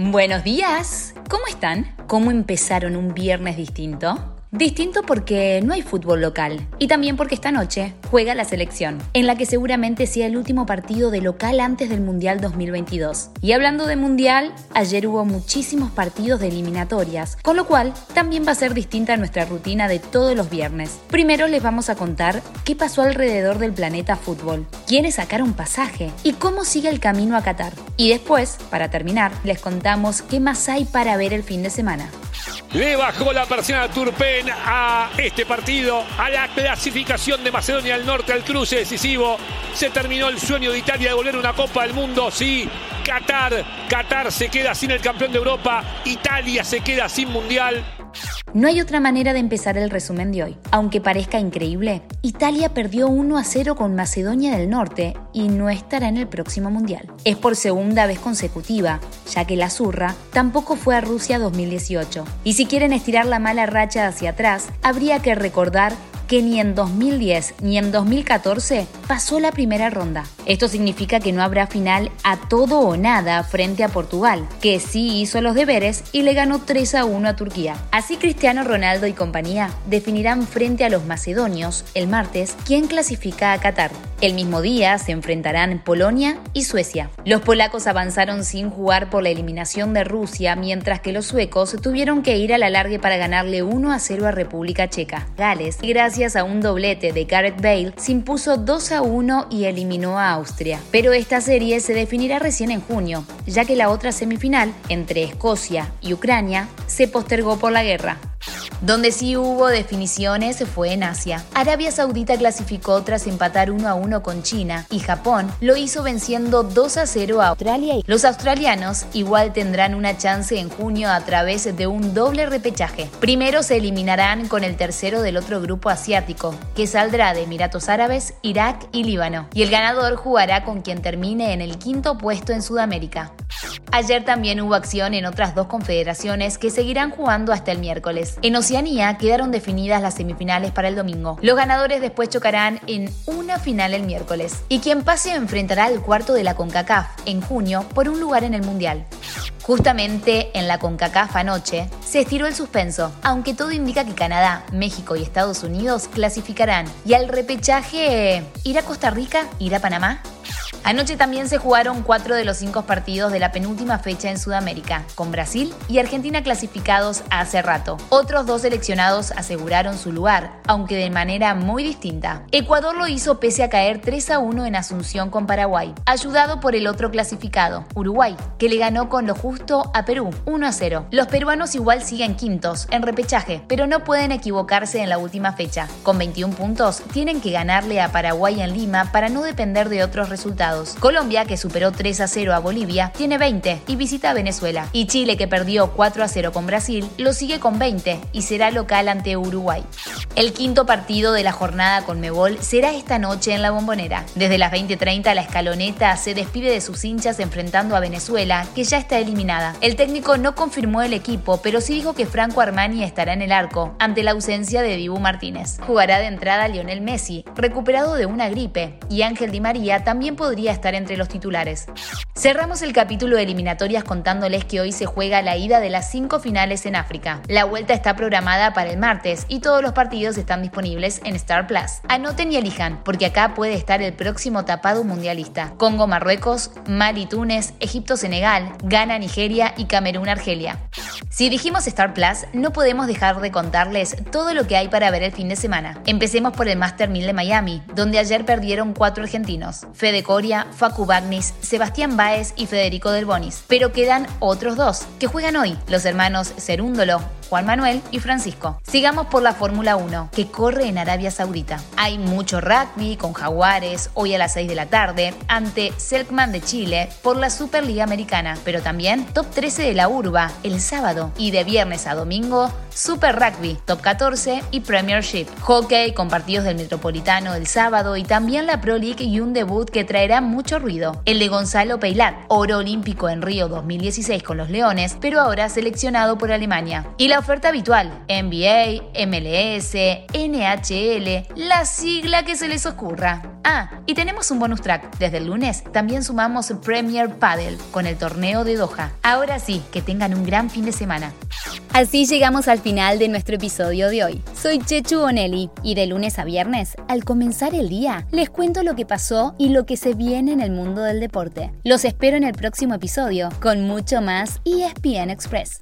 Buenos días, ¿cómo están? ¿Cómo empezaron un viernes distinto? Distinto porque no hay fútbol local y también porque esta noche juega la selección, en la que seguramente sea el último partido de local antes del Mundial 2022. Y hablando de Mundial, ayer hubo muchísimos partidos de eliminatorias, con lo cual también va a ser distinta nuestra rutina de todos los viernes. Primero les vamos a contar qué pasó alrededor del planeta fútbol, quiénes sacaron pasaje y cómo sigue el camino a Qatar. Y después, para terminar, les contamos qué más hay para ver el fin de semana. Le bajó la persiana Turpen a este partido, a la clasificación de Macedonia del Norte al cruce decisivo. Se terminó el sueño de Italia de volver a una Copa del Mundo. Sí, Qatar, Qatar se queda sin el campeón de Europa, Italia se queda sin Mundial. No hay otra manera de empezar el resumen de hoy. Aunque parezca increíble, Italia perdió 1 a 0 con Macedonia del Norte y no estará en el próximo Mundial. Es por segunda vez consecutiva, ya que la zurra tampoco fue a Rusia 2018. Y si quieren estirar la mala racha hacia atrás, habría que recordar que ni en 2010 ni en 2014 pasó la primera ronda. Esto significa que no habrá final a todo o nada frente a Portugal, que sí hizo los deberes y le ganó 3 a 1 a Turquía. Así Cristiano Ronaldo y compañía definirán frente a los macedonios el martes quién clasifica a Qatar. El mismo día se enfrentarán Polonia y Suecia. Los polacos avanzaron sin jugar por la eliminación de Rusia, mientras que los suecos tuvieron que ir a la largue para ganarle 1 a 0 a República Checa. Gales, gracias a un doblete de Gareth Bale, se impuso 2 a 1 y eliminó a Austria. Pero esta serie se definirá recién en junio, ya que la otra semifinal, entre Escocia y Ucrania, se postergó por la guerra. Donde sí hubo definiciones fue en Asia. Arabia Saudita clasificó tras empatar 1 a 1 con China y Japón lo hizo venciendo 2 a 0 a Australia. Los australianos igual tendrán una chance en junio a través de un doble repechaje. Primero se eliminarán con el tercero del otro grupo asiático, que saldrá de Emiratos Árabes, Irak y Líbano. Y el ganador jugará con quien termine en el quinto puesto en Sudamérica. Ayer también hubo acción en otras dos confederaciones que seguirán jugando hasta el miércoles. En Oceanía quedaron definidas las semifinales para el domingo. Los ganadores después chocarán en una final el miércoles. Y quien pase enfrentará al cuarto de la CONCACAF en junio por un lugar en el Mundial. Justamente en la CONCACAF anoche se estiró el suspenso, aunque todo indica que Canadá, México y Estados Unidos clasificarán. Y al repechaje, ¿irá Costa Rica? ¿Irá Panamá? Anoche también se jugaron cuatro de los cinco partidos de la penúltima fecha en Sudamérica, con Brasil y Argentina clasificados hace rato. Otros dos seleccionados aseguraron su lugar, aunque de manera muy distinta. Ecuador lo hizo pese a caer 3 a 1 en Asunción con Paraguay, ayudado por el otro clasificado, Uruguay, que le ganó con lo justo a Perú, 1 a 0. Los peruanos igual siguen quintos, en repechaje, pero no pueden equivocarse en la última fecha. Con 21 puntos, tienen que ganarle a Paraguay en Lima para no depender de otros resultados Colombia, que superó 3 a 0 a Bolivia, tiene 20 y visita a Venezuela. Y Chile, que perdió 4 a 0 con Brasil, lo sigue con 20 y será local ante Uruguay. El quinto partido de la jornada con Mebol será esta noche en la Bombonera. Desde las 20:30 la escaloneta se despide de sus hinchas enfrentando a Venezuela, que ya está eliminada. El técnico no confirmó el equipo, pero sí dijo que Franco Armani estará en el arco, ante la ausencia de Dibu Martínez. Jugará de entrada Lionel Messi, recuperado de una gripe, y Ángel Di María también podría estar entre los titulares. Cerramos el capítulo de eliminatorias contándoles que hoy se juega la ida de las cinco finales en África. La vuelta está programada para el martes y todos los partidos están disponibles en Star Plus. Anoten y elijan, porque acá puede estar el próximo tapado mundialista. Congo, Marruecos, Mali, Túnez, Egipto, Senegal, Ghana, Nigeria y Camerún, Argelia. Si dijimos Star Plus, no podemos dejar de contarles todo lo que hay para ver el fin de semana. Empecemos por el Master 1000 de Miami, donde ayer perdieron cuatro argentinos: Fede Coria, Facu Bagnis, Sebastián Baez y Federico Del Bonis. Pero quedan otros dos que juegan hoy: los hermanos Cerúndolo, Juan Manuel y Francisco. Sigamos por la Fórmula 1, que corre en Arabia Saudita. Hay mucho rugby con Jaguares hoy a las 6 de la tarde ante Selkman de Chile por la Superliga Americana, pero también top 13 de la Urba el sábado y de viernes a domingo Super Rugby, Top 14 y Premiership. Hockey con partidos del Metropolitano el sábado y también la Pro League y un debut que traerá mucho ruido. El de Gonzalo Peilat, oro olímpico en Río 2016 con los Leones, pero ahora seleccionado por Alemania. Y oferta habitual, NBA, MLS, NHL, la sigla que se les ocurra. Ah, y tenemos un bonus track. Desde el lunes también sumamos Premier Paddle con el torneo de Doha. Ahora sí, que tengan un gran fin de semana. Así llegamos al final de nuestro episodio de hoy. Soy Chechu Bonelli y de lunes a viernes, al comenzar el día, les cuento lo que pasó y lo que se viene en el mundo del deporte. Los espero en el próximo episodio con mucho más ESPN Express.